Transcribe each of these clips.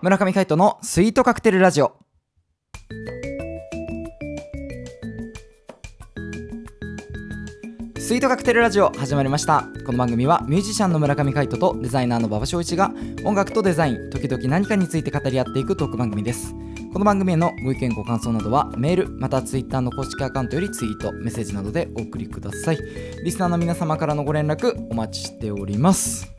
村上海人のスイートカクテルラジオ。スイートカクテルラジオ始まりました。この番組はミュージシャンの村上海人とデザイナーの馬場翔一が音楽とデザイン時々何かについて語り合っていくトーク番組です。この番組へのご意見ご感想などはメールまたツイッターの公式アカウントよりツイートメッセージなどでお送りください。リスナーの皆様からのご連絡お待ちしております。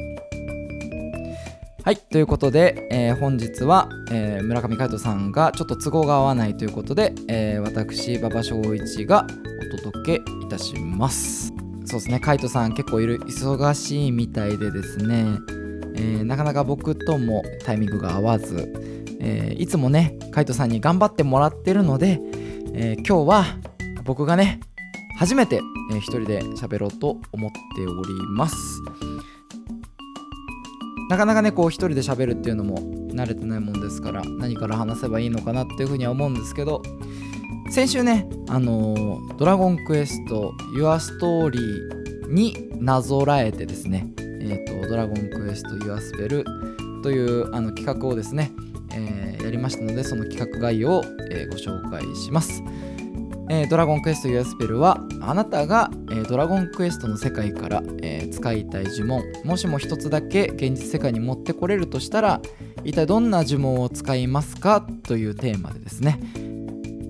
はいということで、えー本日は、えー村上海人さんがちょっと都合が合わないということで、えー私馬場翔一がお届けいたします。そうですね海人さん結構いる忙しいみたいでですね、えーなかなか僕ともタイミングが合わず、えーいつもね海人さんに頑張ってもらってるので、えー今日は僕がね初めて、えー一人で喋ろうと思っております。なかなかねこう一人で喋るっていうのも慣れてないもんですから何から話せばいいのかなっていうふうには思うんですけど先週ねあのードラゴンクエスト Your Story になぞらえてですねえっ、とドラゴンクエスト Your Spell というあの企画をですね、えーやりましたのでその企画概要を、えーご紹介します。えードラゴンクエスト Your Spell はあなたが、えードラゴンクエストの世界から、え使いたい呪文。もしも一つだけ現実世界に持ってこれるとしたら一体どんな呪文を使いますかというテーマでですね。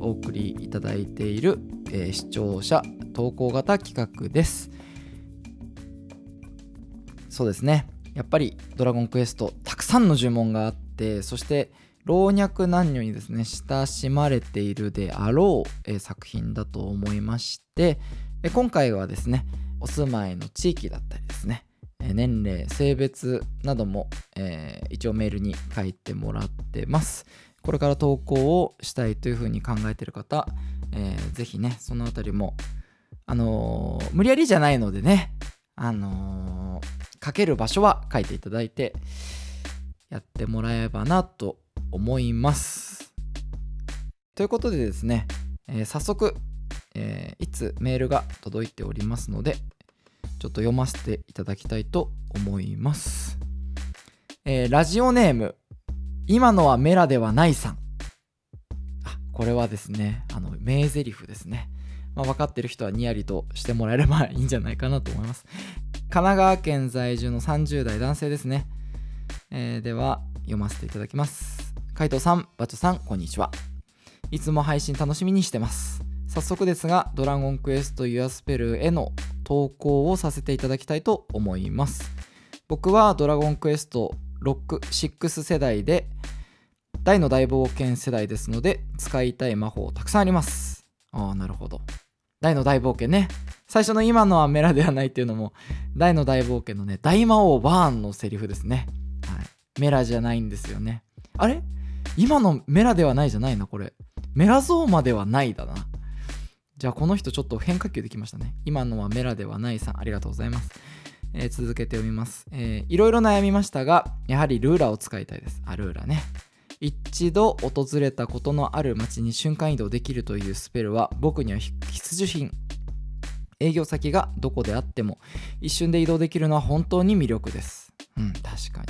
お送りいただいている、えー視聴者投稿型企画です。そうですね。やっぱりドラゴンクエストたくさんの呪文があってそして老若男女にですね親しまれているであろう、えー作品だと思いましてえ今回はですねお住まいの地域だったりですね年齢性別なども、えー一応メールに書いてもらってますこれから投稿をしたいというふうに考えてる方、えーぜひねそのあたりもあのー無理やりじゃないのでねあのー書ける場所は書いていただいてやってもらえばなと思います。ということでですね、えー早速、えーいつメールが届いておりますので、ちょっと読ませていただきたいと思います。えーラジオネーム、今のはメラではないさん。あ、これはですね、あの、名台詞ですね。まあ、分かってる人はニヤリとしてもらえればいいんじゃないかなと思います。神奈川県在住の30代男性ですね。えーでは読ませていただきます。海藤さん、バチョさん、こんにちは。いつも配信楽しみにしてます。早速ですが、ドラゴンクエスト Your Spell への投稿をさせていただきたいと思います。僕はドラゴンクエスト6、6世代で大の大冒険世代ですので、使いたい魔法たくさんあります。ああ、なるほど。大の大冒険ね。最初の今のはメラではないっていうのも、大の大冒険のね、大魔王バーンのセリフですね。はい。メラじゃないんですよね。あれ？今のメラではないじゃないな、これ。メラゾーマではないだな。じゃあこの人ちょっと変化球できましたね。今のはメラではないさん、ありがとうございます。えー続けて読みます、えーいろいろ悩みましたが、やはりルーラーを使いたいです。あ、ルーラーね。一度訪れたことのある街に瞬間移動できるというスペルは僕には必需品。営業先がどこであっても一瞬で移動できるのは本当に魅力です。うん、確かに。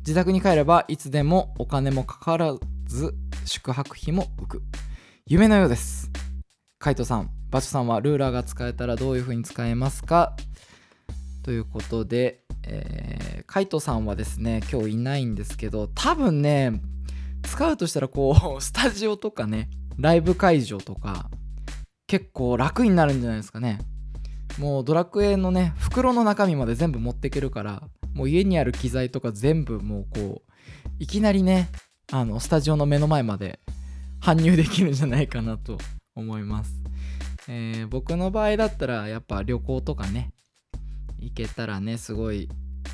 自宅に帰ればいつでもお金もかからず宿泊費も浮く。夢のようです。カイトさん、バチさんはルーラーが使えたらどういう風に使えますか？ということで、えーカイトさんはですね、今日いないんですけど、多分ね、使うとしたらこう、スタジオとかね、ライブ会場とか、結構楽になるんじゃないですかね。もうドラクエのね、袋の中身まで全部持っていけるから、もう家にある機材とか全部もうこう、いきなりね、あの、スタジオの目の前まで搬入できるんじゃないかなと思います。えー僕の場合だったらやっぱ旅行とかね、行けたらね、すごい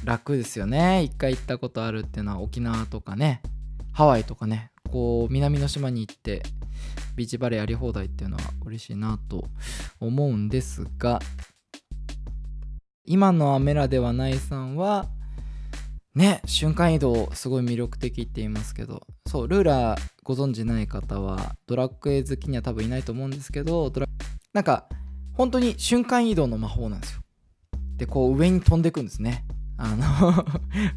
楽ですよね。一回行ったことあるっていうのは沖縄とかね、ハワイとかね、こう南の島に行ってビーチバレーやり放題っていうのは嬉しいなと思うんですが、今のはメラではないさんは、ね、瞬間移動すごい魅力的って言いますけど、そう、ルーラーご存知ない方は、ドラクエ好きには多分いないと思うんですけど、ドラなんか、本当に瞬間移動の魔法なんですよ。で、こう上に飛んでくんですね。あの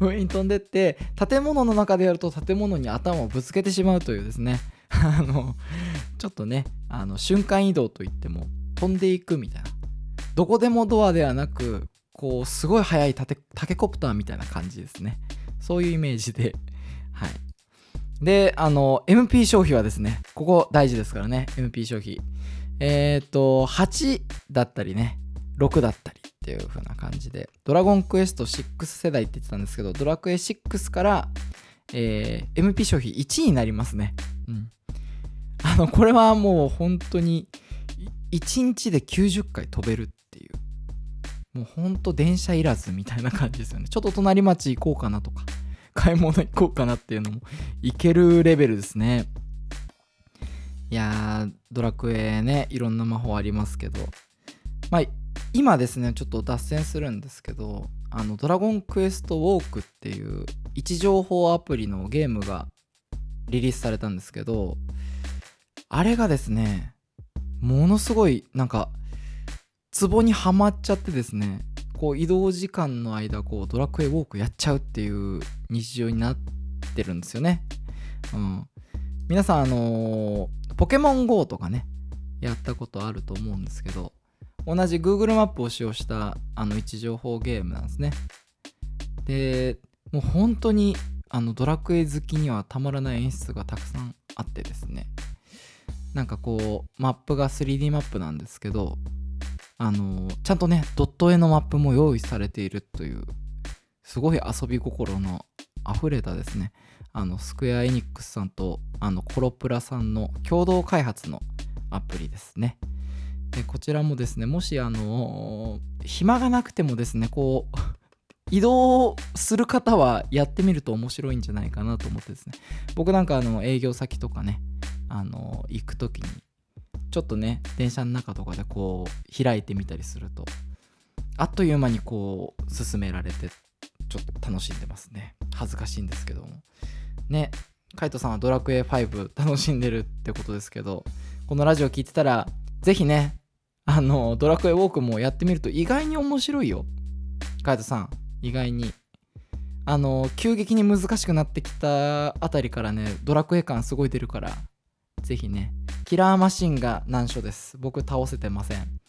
上に飛んでって建物の中でやると建物に頭をぶつけてしまうというですね。あのちょっとねあの瞬間移動といっても飛んでいくみたいな。どこでもドアではなくこうすごい速いタケコプターみたいな感じですね。そういうイメージで。はい。であの MP 消費はですねここ大事ですからね MP 消費。えっ、ー、と8だったりね6だったりっていう風な感じでドラゴンクエスト6世代って言ってたんですけどドラクエ6から、えー、MP 消費1になりますね。うん。あのこれはもう本当に1日で90回飛べるっていう。もうほんと電車いらずみたいな感じですよね。ちょっと隣町行こうかなとか。買い物行こうかなっていうのもいけるレベルですね。いやードラクエねいろんな魔法ありますけど。まあ今ですねちょっと脱線するんですけどあのドラゴンクエストウォークっていう位置情報アプリのゲームがリリースされたんですけどあれがですねものすごいなんかツボにはまっちゃってですねこう移動時間の間こうドラクエウォークやっちゃうっていう日常になってるんですよね。うん、皆さんあのー、ポケモン GO とかねやったことあると思うんですけど同じ Google マップを使用したあの位置情報ゲームなんですね。でもう本当にあのドラクエ好きにはたまらない演出がたくさんあってですねなんかこうマップが 3D マップなんですけどあのちゃんとねドット絵のマップも用意されているというすごい遊び心の溢れたですね。あのスクエア・エニックスさんとあのコロプラさんの共同開発のアプリですね。でこちらもですねもしあの暇がなくてもですねこう 移動する方はやってみると面白いんじゃないかなと思ってですね。僕なんかあの営業先とかねあの行く時にちょっとね電車の中とかでこう開いてみたりするとあっという間にこう進められてちょっと楽しんでますね。恥ずかしいんですけども。ねカイトさんはドラクエ5楽しんでるってことですけどこのラジオ聞いてたら是非ねあのドラクエウォークもやってみると意外に面白いよ。カイトさん意外に。あの急激に難しくなってきたあたりからねドラクエ感すごい出るからぜひねキラーマシンが難所です。僕倒せてません。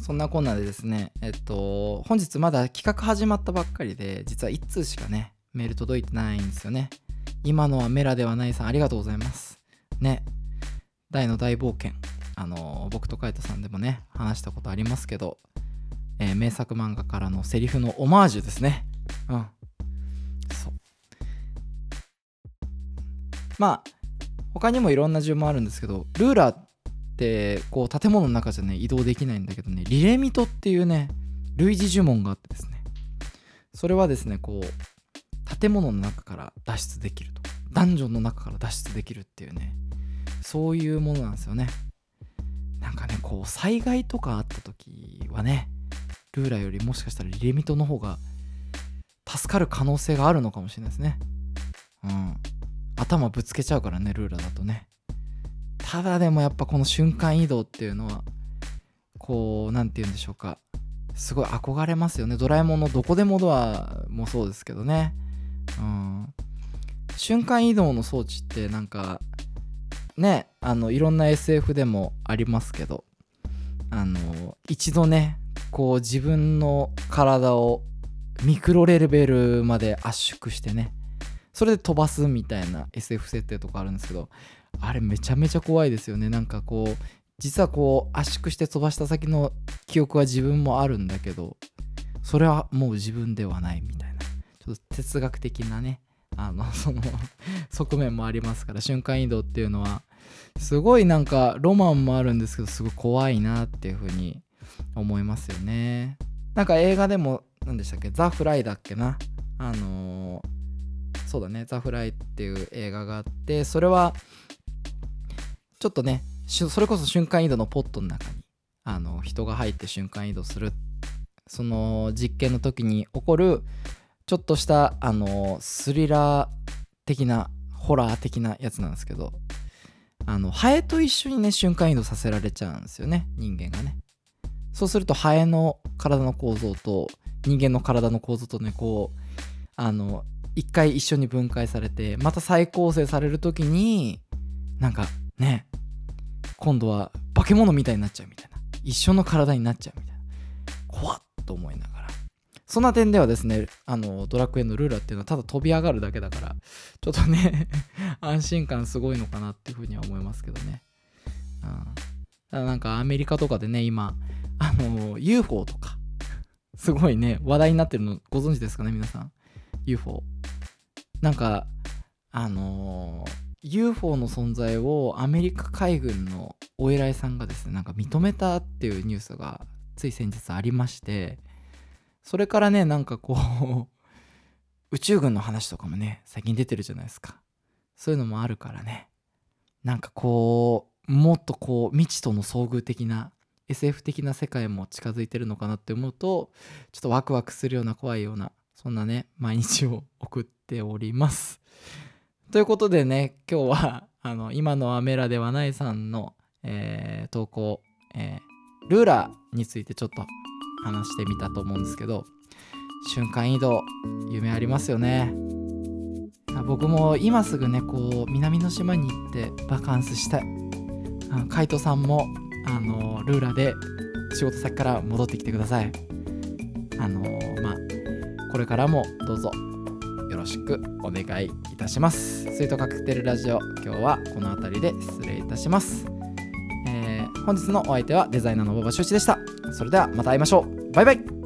そんなこんなでですねえっと本日まだ企画始まったばっかりで実は1通しかねメール届いてないんですよね。今のはメラではないさんありがとうございます。ね。大の大冒険。あの僕とカイトさんでもね話したことありますけど、えー、名作漫画からのセリフのオマージュですね。うん。そう。まあ他にもいろんな順もあるんですけどルーラーってこう建物の中じゃね移動できないんだけどねリレミトっていうね類似呪文があってですねそれはですねこう建物の中から脱出できるとダンジョンの中から脱出できるっていうねそういうものなんですよね。なんかねこう災害とかあった時はねルーラーよりもしかしたらリレミトの方が助かる可能性があるのかもしれないですね。うん。頭ぶつけちゃうからねルーラだとね。ただでもやっぱこの瞬間移動っていうのはこう何て言うんでしょうか。すごい憧れますよね。ドラえもんのどこでもドアもそうですけどね。うん。瞬間移動の装置ってなんかねあのいろんな SF でもありますけどあの一度ねこう自分の体をミクロレベルまで圧縮してねそれで飛ばすみたいな SF 設定とかあるんですけどあれめちゃめちゃ怖いですよね。なんかこう実はこう圧縮して飛ばした先の記憶は自分もあるんだけどそれはもう自分ではないみたいな。ちょっと哲学的なねあの その側面もありますから瞬間移動っていうのはすごいなんかロマンもあるんですけどすごい怖いなっていうふうに思いますよね。なんか映画でも何でしたっけ？ザ・フライだっけな？あのーそうだね「ザ・フライ」っていう映画があってそれはちょっとねそれこそ瞬間移動のポットの中にあの人が入って瞬間移動するその実験の時に起こるちょっとしたあのスリラー的なホラー的なやつなんですけどあのハエと一緒にね瞬間移動させられちゃうんですよね人間がね。そうするとハエの体の構造と人間の体の構造とねこうあの一回一緒に分解されてまた再構成される時になんかね今度は化け物みたいになっちゃうみたいな。一緒の体になっちゃうみたいな。怖っと思いながら。そんな点ではですねあのドラクエのルーラーっていうのはただ飛び上がるだけだからちょっとね 安心感すごいのかなっていうふうには思いますけどね、うん、ただなんかアメリカとかでね今あの UFO とかすごいね話題になってるのご存知ですかね皆さん？UFO なんかあのー UFO の存在をアメリカ海軍のお偉いさんがですねなんか認めたっていうニュースがつい先日ありましてそれからねなんかこう 宇宙軍の話とかもね最近出てるじゃないですか。そういうのもあるからね。なんかこうもっとこう未知との遭遇的な SF 的な世界も近づいてるのかなって思うとちょっとワクワクするような怖いようなそんなね毎日を送っております。ということでね今日は あの今のアメラではないさんの、えー投稿、えールーラーについてちょっと話してみたと思うんですけど瞬間移動夢ありますよね。僕も今すぐねこう南の島に行ってバカンスしたい。あカイトさんもあのルーラーで仕事先から戻ってきてください。あのまあこれからもどうぞよろしくお願いいたします。スイートカクテルラジオ今日はこの辺りで失礼いたします、えー本日のお相手はデザイナーの馬場修一でした。それではまた会いましょう。バイバイ。